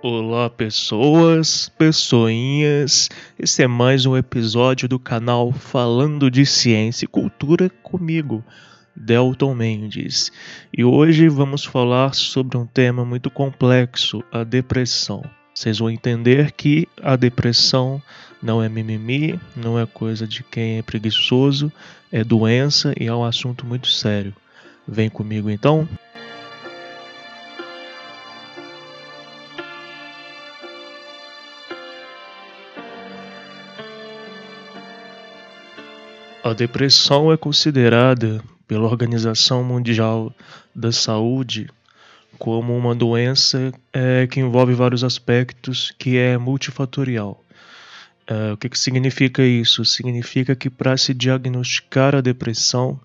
Olá, pessoas, pessoinhas. Esse é mais um episódio do canal Falando de Ciência e Cultura comigo, Delton Mendes. E hoje vamos falar sobre um tema muito complexo, a depressão. Vocês vão entender que a depressão não é mimimi, não é coisa de quem é preguiçoso, é doença e é um assunto muito sério. Vem comigo então? A depressão é considerada pela Organização Mundial da Saúde como uma doença é, que envolve vários aspectos, que é multifatorial. É, o que, que significa isso? Significa que para se diagnosticar a depressão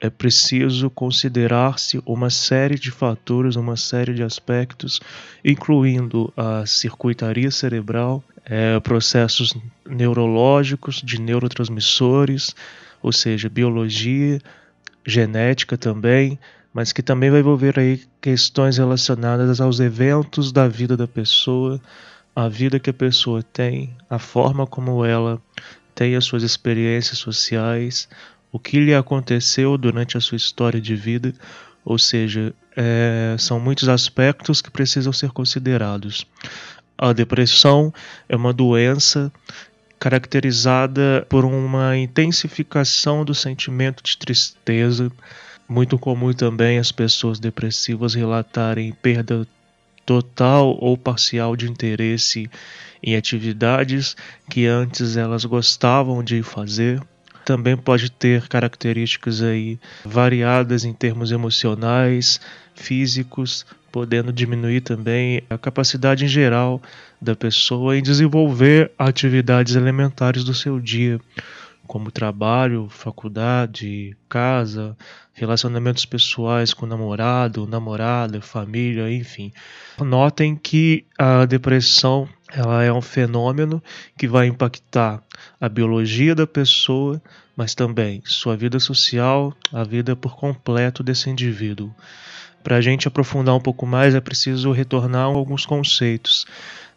é preciso considerar-se uma série de fatores, uma série de aspectos, incluindo a circuitaria cerebral, é, processos neurológicos, de neurotransmissores, ou seja, biologia, genética também, mas que também vai envolver aí questões relacionadas aos eventos da vida da pessoa, a vida que a pessoa tem, a forma como ela tem as suas experiências sociais, o que lhe aconteceu durante a sua história de vida, ou seja, é, são muitos aspectos que precisam ser considerados. A depressão é uma doença caracterizada por uma intensificação do sentimento de tristeza. Muito comum também as pessoas depressivas relatarem perda total ou parcial de interesse em atividades que antes elas gostavam de fazer. Também pode ter características aí variadas em termos emocionais, físicos, podendo diminuir também a capacidade em geral da pessoa em desenvolver atividades elementares do seu dia, como trabalho, faculdade, casa, relacionamentos pessoais com namorado, namorada, família, enfim. Notem que a depressão ela é um fenômeno que vai impactar a biologia da pessoa, mas também sua vida social, a vida por completo desse indivíduo. Para a gente aprofundar um pouco mais, é preciso retornar alguns conceitos.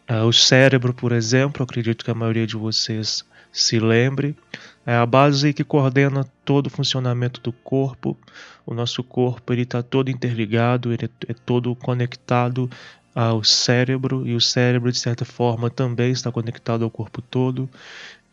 Uh, o cérebro, por exemplo, acredito que a maioria de vocês se lembre, é a base que coordena todo o funcionamento do corpo. O nosso corpo ele está todo interligado, ele é todo conectado ao cérebro e o cérebro de certa forma também está conectado ao corpo todo.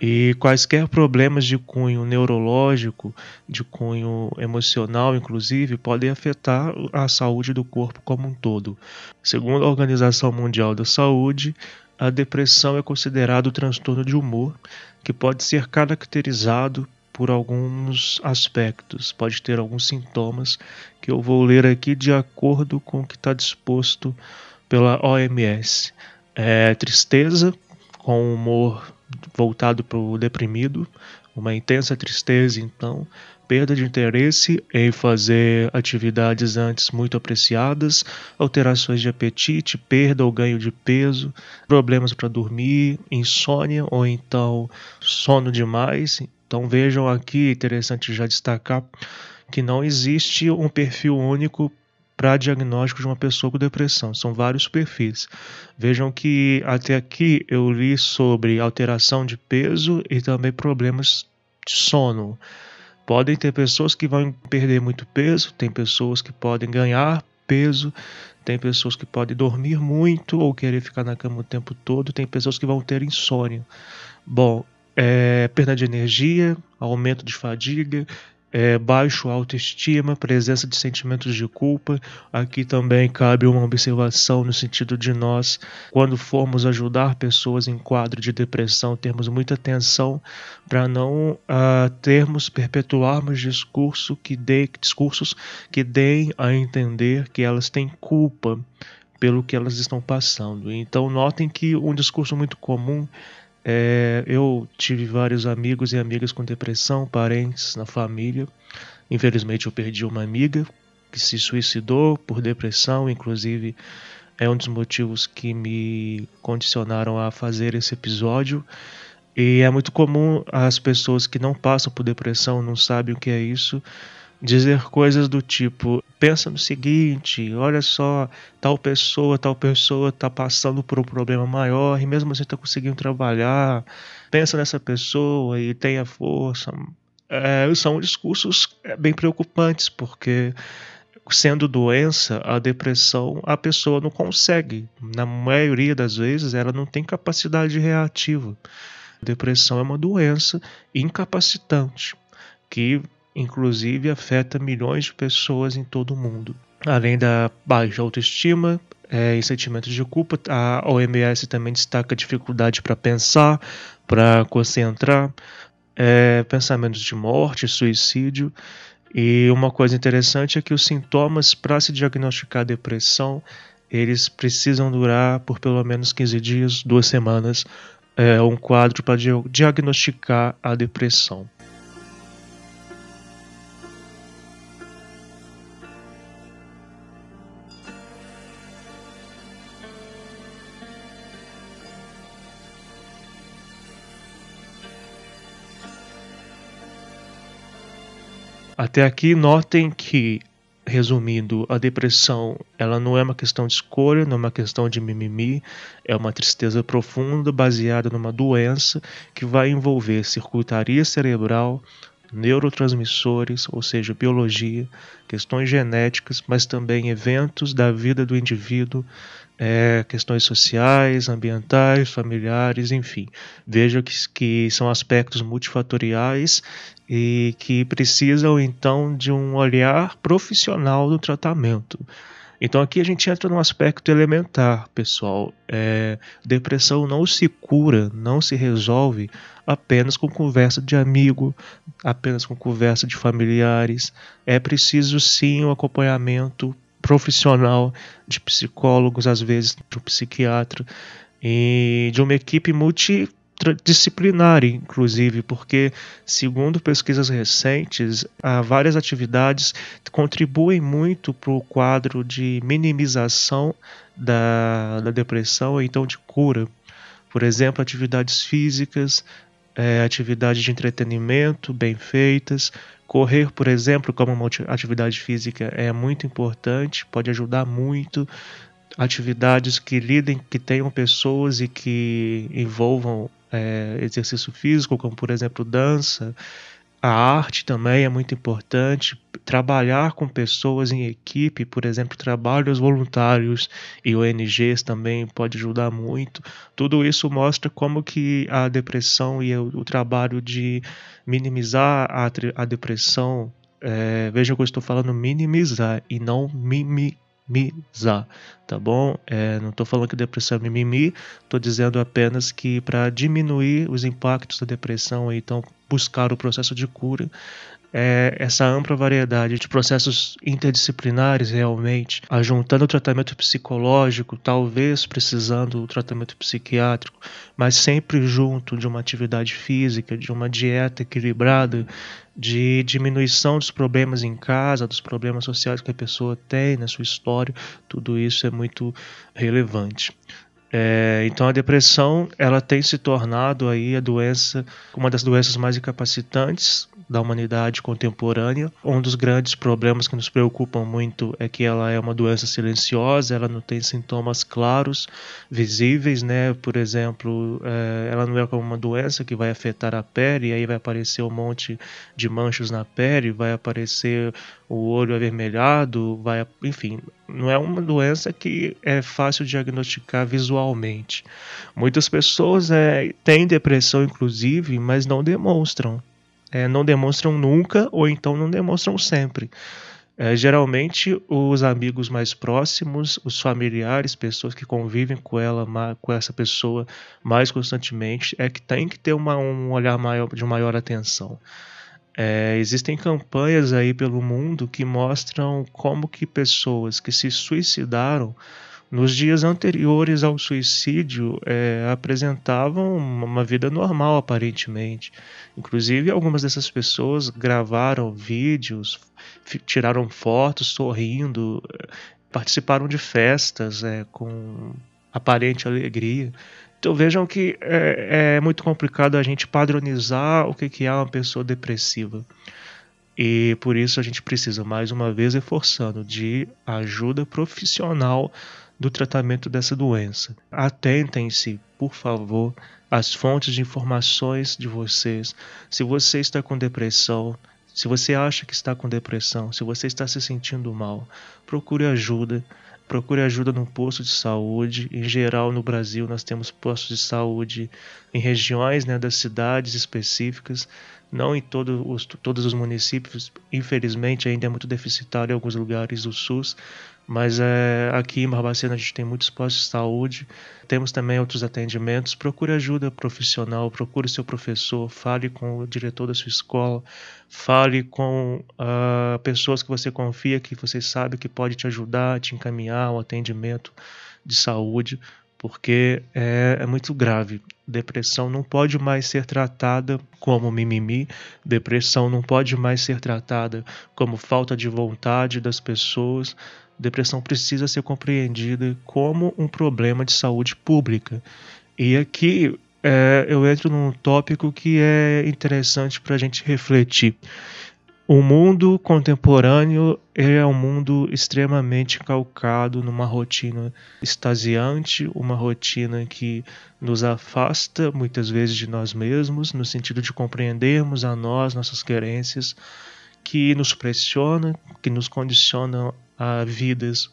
E quaisquer problemas de cunho neurológico, de cunho emocional, inclusive, podem afetar a saúde do corpo como um todo. Segundo a Organização Mundial da Saúde, a depressão é considerado transtorno de humor que pode ser caracterizado por alguns aspectos, pode ter alguns sintomas que eu vou ler aqui de acordo com o que está disposto pela OMS. É tristeza, com humor voltado para o deprimido, uma intensa tristeza, então, perda de interesse em fazer atividades antes muito apreciadas, alterações de apetite, perda ou ganho de peso, problemas para dormir, insônia ou então sono demais. Então vejam aqui, interessante já destacar que não existe um perfil único para diagnóstico de uma pessoa com depressão. São vários perfis. Vejam que até aqui eu li sobre alteração de peso e também problemas de sono. Podem ter pessoas que vão perder muito peso, tem pessoas que podem ganhar peso, tem pessoas que podem dormir muito ou querer ficar na cama o tempo todo, tem pessoas que vão ter insônia. Bom, é, perda de energia, aumento de fadiga, é, baixo autoestima, presença de sentimentos de culpa. Aqui também cabe uma observação no sentido de nós, quando formos ajudar pessoas em quadro de depressão, termos muita atenção para não uh, termos, perpetuarmos discurso que dê, discursos que deem a entender que elas têm culpa pelo que elas estão passando. Então notem que um discurso muito comum é, eu tive vários amigos e amigas com depressão, parentes na família. Infelizmente, eu perdi uma amiga que se suicidou por depressão, inclusive é um dos motivos que me condicionaram a fazer esse episódio. E é muito comum as pessoas que não passam por depressão, não sabem o que é isso, dizer coisas do tipo: pensa no seguinte, olha só, tal pessoa, tal pessoa está passando por um problema maior e mesmo assim está conseguindo trabalhar. Pensa nessa pessoa e tenha força. É, são discursos é, bem preocupantes, porque sendo doença, a depressão, a pessoa não consegue. Na maioria das vezes, ela não tem capacidade reativa. Depressão é uma doença incapacitante, que inclusive afeta milhões de pessoas em todo o mundo. Além da baixa autoestima é, e sentimentos de culpa, a OMS também destaca dificuldade para pensar, para concentrar, é, pensamentos de morte, suicídio. E uma coisa interessante é que os sintomas para se diagnosticar depressão eles precisam durar por pelo menos 15 dias, duas semanas, é, um quadro para diagnosticar a depressão. Até aqui, notem que, resumindo, a depressão ela não é uma questão de escolha, não é uma questão de mimimi, é uma tristeza profunda baseada numa doença que vai envolver circuitaria cerebral, neurotransmissores, ou seja, biologia, questões genéticas, mas também eventos da vida do indivíduo, é, questões sociais, ambientais, familiares, enfim. Veja que, que são aspectos multifatoriais e que precisam então de um olhar profissional do tratamento. Então aqui a gente entra num aspecto elementar, pessoal. É, depressão não se cura, não se resolve apenas com conversa de amigo, apenas com conversa de familiares. É preciso sim o um acompanhamento profissional de psicólogos, às vezes de um psiquiatra, e de uma equipe multi disciplinar, inclusive, porque, segundo pesquisas recentes, várias atividades contribuem muito para o quadro de minimização da, da depressão ou então de cura. Por exemplo, atividades físicas, é, atividades de entretenimento bem feitas. Correr, por exemplo, como uma atividade física é muito importante, pode ajudar muito atividades que lidem, que tenham pessoas e que envolvam é, exercício físico, como por exemplo dança. A arte também é muito importante. Trabalhar com pessoas em equipe, por exemplo, trabalhos voluntários e ONGs também pode ajudar muito. Tudo isso mostra como que a depressão e o, trabalho de minimizar a, a depressão é, veja que eu estou falando minimizar e não mimizar minimizar, tá bom? É, não estou falando que depressão é mimimi, estou dizendo apenas que para diminuir os impactos da depressão, então buscar o processo de cura, é, essa ampla variedade de processos interdisciplinares realmente, ajuntando o tratamento psicológico, talvez precisando do tratamento psiquiátrico, mas sempre junto de uma atividade física, de uma dieta equilibrada, de diminuição dos problemas em casa, dos problemas sociais que a pessoa tem na sua história, tudo isso é muito relevante. É, então a depressão ela tem se tornado aí a doença, uma das doenças mais incapacitantes da humanidade contemporânea. Um dos grandes problemas que nos preocupam muito é que ela é uma doença silenciosa, ela não tem sintomas claros, visíveis, né? Por exemplo, é, ela não é como uma doença que vai afetar a pele, e aí vai aparecer um monte de manchas na pele, vai aparecer o olho avermelhado, vai, enfim, não é uma doença que é fácil diagnosticar visualmente. Muitas pessoas é, têm depressão, inclusive, mas não demonstram é, não demonstram nunca ou então não demonstram sempre. É, geralmente, os amigos mais próximos, os familiares, pessoas que convivem com ela, com essa pessoa mais constantemente, é que tem que ter uma, um olhar maior, de maior atenção. É, existem campanhas aí pelo mundo que mostram como que pessoas que se suicidaram nos dias anteriores ao suicídio é, apresentavam uma vida normal aparentemente. Inclusive algumas dessas pessoas gravaram vídeos, tiraram fotos sorrindo, participaram de festas é, com aparente alegria. Então vejam que é, é muito complicado a gente padronizar o que é uma pessoa depressiva. E por isso a gente precisa, mais uma vez, reforçando, de ajuda profissional do tratamento dessa doença. Atentem-se, por favor, às fontes de informações de vocês. Se você está com depressão, se você acha que está com depressão, se você está se sentindo mal, procure ajuda. Procure ajuda no posto de saúde. Em geral, no Brasil, nós temos postos de saúde em regiões né, das cidades específicas não em todo os, todos os municípios, infelizmente ainda é muito deficitário em alguns lugares do SUS, mas é, aqui em Barbacena a gente tem muitos postos de saúde, temos também outros atendimentos. Procure ajuda profissional, procure seu professor, fale com o diretor da sua escola, fale com uh, pessoas que você confia, que você sabe que pode te ajudar, te encaminhar ao atendimento de saúde, porque é, é muito grave. Depressão não pode mais ser tratada como mimimi, depressão não pode mais ser tratada como falta de vontade das pessoas. Depressão precisa ser compreendida como um problema de saúde pública. E aqui é, eu entro num tópico que é interessante para a gente refletir. O mundo contemporâneo é um mundo extremamente calcado numa rotina extasiante, uma rotina que nos afasta muitas vezes de nós mesmos, no sentido de compreendermos a nós, nossas querências, que nos pressiona, que nos condiciona a vidas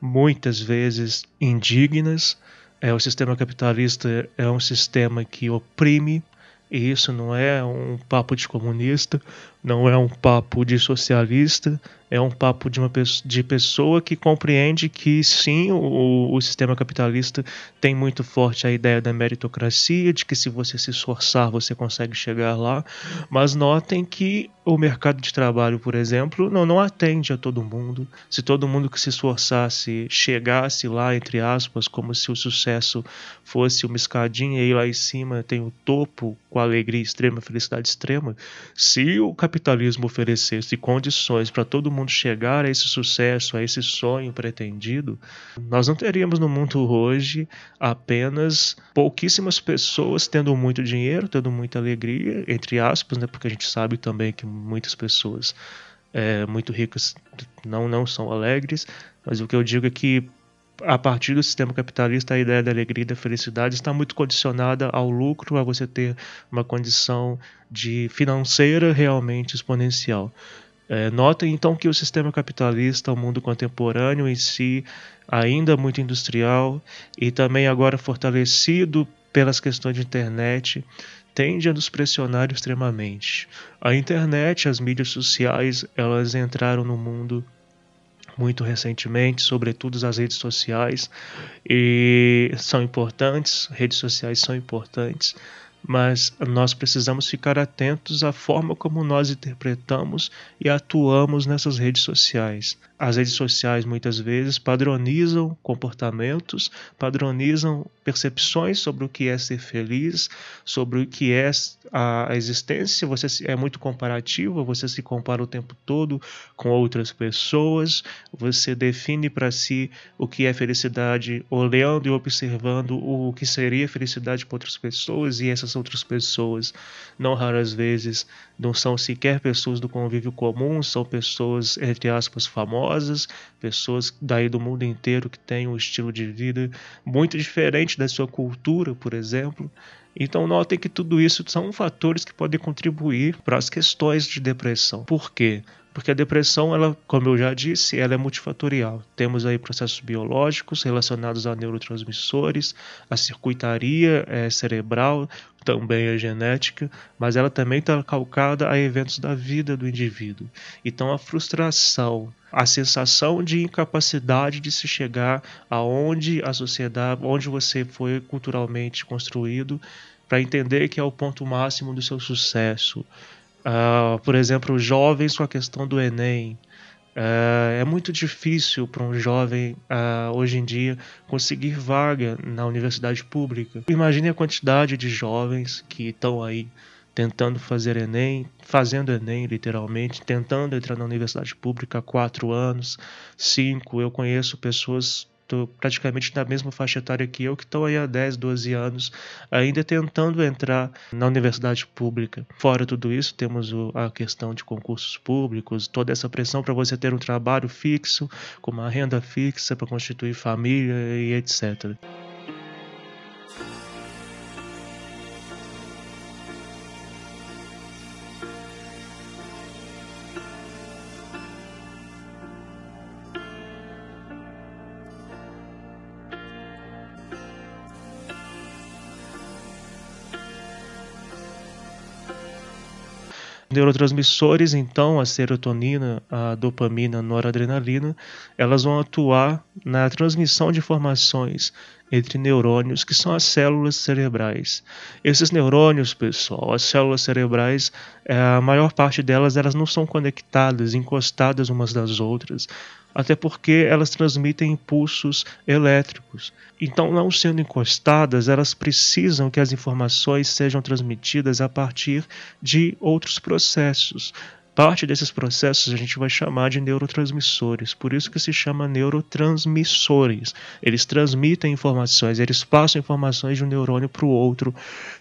muitas vezes indignas. É, o sistema capitalista é um sistema que oprime, e isso não é um papo de comunista, não é um papo de socialista, é um papo de uma de pessoa que compreende que sim, o, o sistema capitalista tem muito forte a ideia da meritocracia, de que se você se esforçar você consegue chegar lá, mas notem que o mercado de trabalho, por exemplo, não, não atende a todo mundo. Se todo mundo que se esforçasse chegasse lá, entre aspas, como se o sucesso fosse uma escadinha e lá em cima tem o topo com alegria extrema, felicidade extrema, se o capitalismo oferecesse condições para todo mundo chegar a esse sucesso, a esse sonho pretendido, nós não teríamos no mundo hoje apenas pouquíssimas pessoas tendo muito dinheiro, tendo muita alegria, entre aspas, né, porque a gente sabe também que muitas pessoas é, muito ricas não, não são alegres, mas o que eu digo é que a partir do sistema capitalista, a ideia da alegria e da felicidade está muito condicionada ao lucro, a você ter uma condição de financeira realmente exponencial. É, notem então que o sistema capitalista, o mundo contemporâneo em si, ainda muito industrial e também agora fortalecido pelas questões de internet, tende a nos pressionar extremamente. A internet, as mídias sociais, elas entraram no mundo muito recentemente, sobretudo as redes sociais, e são importantes, redes sociais são importantes, mas nós precisamos ficar atentos à forma como nós interpretamos e atuamos nessas redes sociais. As redes sociais muitas vezes padronizam comportamentos, padronizam percepções sobre o que é ser feliz, sobre o que é a existência. Você é muito comparativo, você se compara o tempo todo com outras pessoas, você define para si o que é felicidade olhando e observando o que seria felicidade para outras pessoas e essas outras pessoas, não raras vezes, não são sequer pessoas do convívio comum, são pessoas, entre aspas, famosas, pessoas daí do mundo inteiro que têm um estilo de vida muito diferente da sua cultura, por exemplo. Então notem que tudo isso são fatores que podem contribuir para as questões de depressão. Por quê? Porque a depressão, ela, como eu já disse, ela é multifatorial. Temos aí processos biológicos relacionados a neurotransmissores, a circuitaria é, cerebral, também a genética, mas ela também está calcada a eventos da vida do indivíduo. Então a frustração, a sensação de incapacidade de se chegar aonde a sociedade, onde você foi culturalmente construído, para entender que é o ponto máximo do seu sucesso Uh, por exemplo, jovens com a questão do Enem. Uh, é muito difícil para um jovem uh, hoje em dia conseguir vaga na universidade pública. Imagine a quantidade de jovens que estão aí tentando fazer Enem, fazendo Enem literalmente, tentando entrar na universidade pública há quatro anos, cinco. Eu conheço pessoas tô praticamente na mesma faixa etária que eu, que estão aí há 10, 12 anos, ainda tentando entrar na universidade pública. Fora tudo isso, temos o, a questão de concursos públicos, toda essa pressão para você ter um trabalho fixo, com uma renda fixa para constituir família e etc. Neurotransmissores, então, a serotonina, a dopamina, a noradrenalina, elas vão atuar na transmissão de informações entre neurônios, que são as células cerebrais. Esses neurônios, pessoal, as células cerebrais, é, a maior parte delas, elas não são conectadas, encostadas umas das outras, até porque elas transmitem impulsos elétricos. Então, não sendo encostadas, elas precisam que as informações sejam transmitidas a partir de outros processos. Parte desses processos a gente vai chamar de neurotransmissores, por isso que se chama neurotransmissores. Eles transmitem informações, eles passam informações de um neurônio para o outro.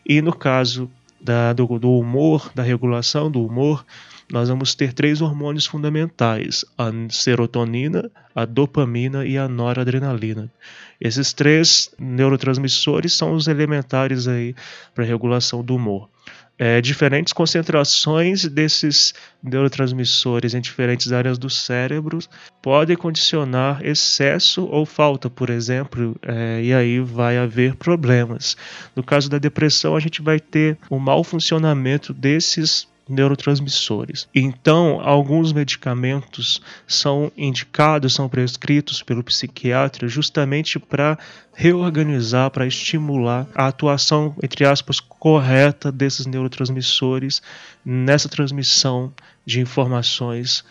E no caso da, do, do humor, da regulação do humor, nós vamos ter três hormônios fundamentais: a serotonina, a dopamina e a noradrenalina. Esses três neurotransmissores são os elementares aí para regulação do humor é, diferentes concentrações desses neurotransmissores em diferentes áreas do cérebro podem condicionar excesso ou falta, por exemplo, é, e aí vai haver problemas. No caso da depressão, a gente vai ter o um mau funcionamento desses neurotransmissores. Então, alguns medicamentos são indicados, são prescritos pelo psiquiatra justamente para reorganizar, para estimular a atuação, entre aspas, correta desses neurotransmissores nessa transmissão de informações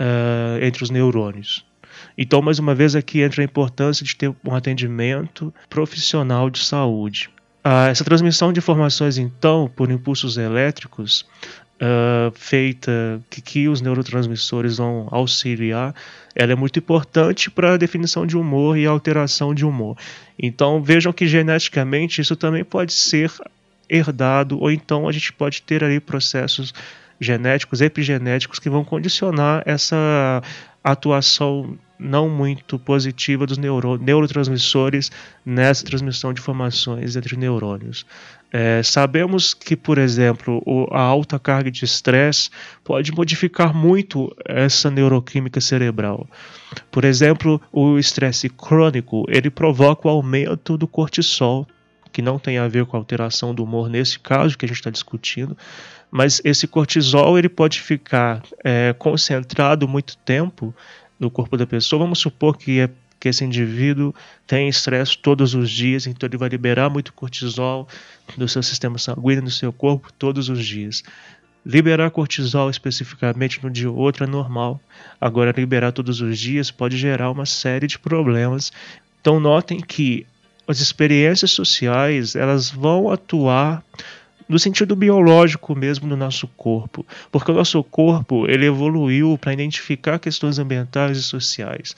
uh, entre os neurônios. Então, mais uma vez, aqui entra a importância de ter um atendimento profissional de saúde. Uh, essa transmissão de informações, então, por impulsos elétricos, uh, feita que, que os neurotransmissores vão auxiliar, ela é muito importante para a definição de humor e alteração de humor. Então vejam que geneticamente isso também pode ser herdado, ou então a gente pode ter ali processos genéticos, epigenéticos, que vão condicionar essa atuação não muito positiva dos neuro neurotransmissores nessa transmissão de informações entre neurônios. É, sabemos que, por exemplo, o, a alta carga de estresse pode modificar muito essa neuroquímica cerebral. Por exemplo, o estresse crônico ele provoca o aumento do cortisol, que não tem a ver com a alteração do humor nesse caso que a gente está discutindo, mas esse cortisol ele pode ficar é, concentrado muito tempo no corpo da pessoa. Vamos supor que, é, que esse indivíduo tem estresse todos os dias, então ele vai liberar muito cortisol do seu sistema sanguíneo, no seu corpo, todos os dias. Liberar cortisol especificamente no dia ou outro é normal. Agora, liberar todos os dias pode gerar uma série de problemas. Então, notem que as experiências sociais elas vão atuar no sentido biológico mesmo do nosso corpo, porque o nosso corpo ele evoluiu para identificar questões ambientais e sociais.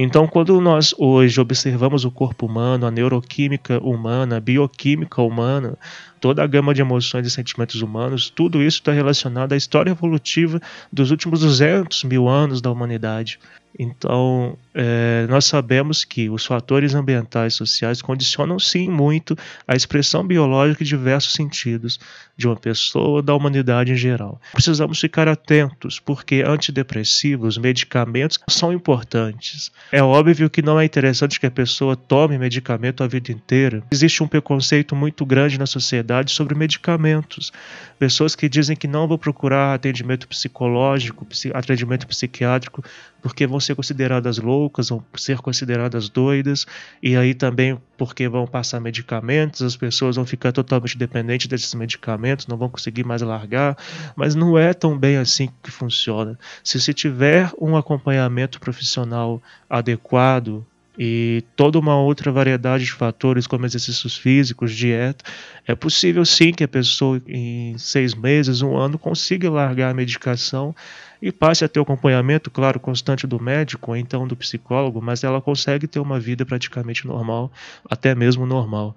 Então, quando nós hoje observamos o corpo humano, a neuroquímica humana, a bioquímica humana, toda a gama de emoções e sentimentos humanos, tudo isso está relacionado à história evolutiva dos últimos 200 mil anos da humanidade. Então, é, nós sabemos que os fatores ambientais e sociais condicionam sim muito a expressão biológica em diversos sentidos de uma pessoa, da humanidade em geral. Precisamos ficar atentos, porque antidepressivos, medicamentos são importantes. É óbvio que não é interessante que a pessoa tome medicamento a vida inteira. Existe um preconceito muito grande na sociedade sobre medicamentos. Pessoas que dizem que não vão procurar atendimento psicológico, atendimento psiquiátrico, porque vão ser consideradas loucas, vão ser consideradas doidas, e aí também porque vão passar medicamentos, as pessoas vão ficar totalmente dependentes desses medicamentos, não vão conseguir mais largar, mas não é tão bem assim que funciona. Se se tiver um acompanhamento profissional adequado, e toda uma outra variedade de fatores, como exercícios físicos, dieta, é possível sim que a pessoa em seis meses, um ano, consiga largar a medicação e passe a ter o acompanhamento, claro, constante do médico ou então do psicólogo, mas ela consegue ter uma vida praticamente normal, até mesmo normal.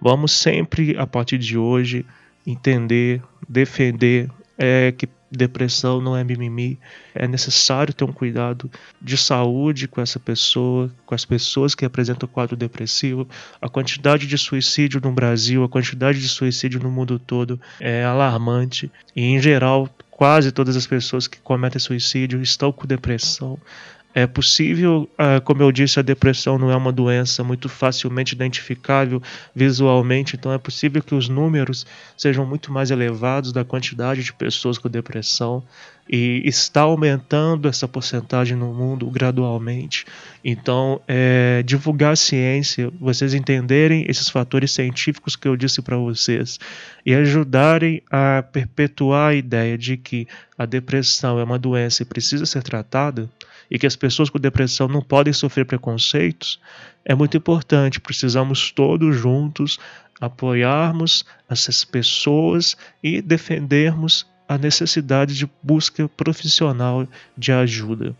Vamos sempre, a partir de hoje, entender, defender é, que depressão não é mimimi. É necessário ter um cuidado de saúde com essa pessoa, com as pessoas que apresentam quadro depressivo. A quantidade de suicídio no Brasil, a quantidade de suicídio no mundo todo é alarmante. E, em geral, quase todas as pessoas que cometem suicídio estão com depressão. É possível, ah, como eu disse, a depressão não é uma doença muito facilmente identificável visualmente, então é possível que os números sejam muito mais elevados da quantidade de pessoas com depressão e está aumentando essa porcentagem no mundo gradualmente. Então, é, divulgar a ciência, vocês entenderem esses fatores científicos que eu disse para vocês e ajudarem a perpetuar a ideia de que a depressão é uma doença e precisa ser tratada e que as pessoas com depressão não podem sofrer preconceitos, é muito importante. Precisamos todos juntos apoiarmos essas pessoas e defendermos a necessidade de busca profissional de ajuda.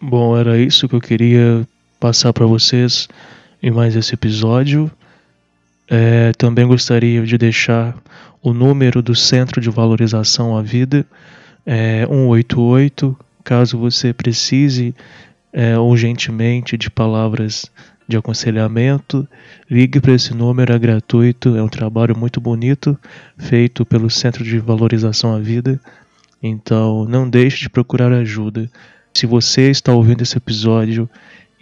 Bom, era isso que eu queria passar para vocês em mais esse episódio. É, também gostaria de deixar o número do Centro de Valorização à Vida, é 188 Caso você precise é, urgentemente de palavras de aconselhamento, ligue para esse número, é gratuito, é um trabalho muito bonito feito pelo Centro de Valorização à Vida. Então, não deixe de procurar ajuda. Se você está ouvindo esse episódio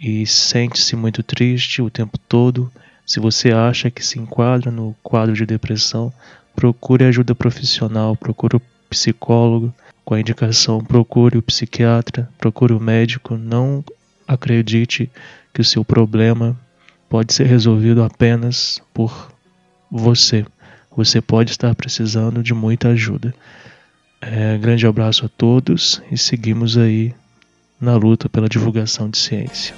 e sente-se muito triste o tempo todo, se você acha que se enquadra no quadro de depressão, procure ajuda profissional, procure um psicólogo, com a indicação procure o psiquiatra, procure o médico, não acredite que o seu problema pode ser resolvido apenas por você. Você pode estar precisando de muita ajuda. É, grande abraço a todos e seguimos aí na luta pela divulgação de ciência.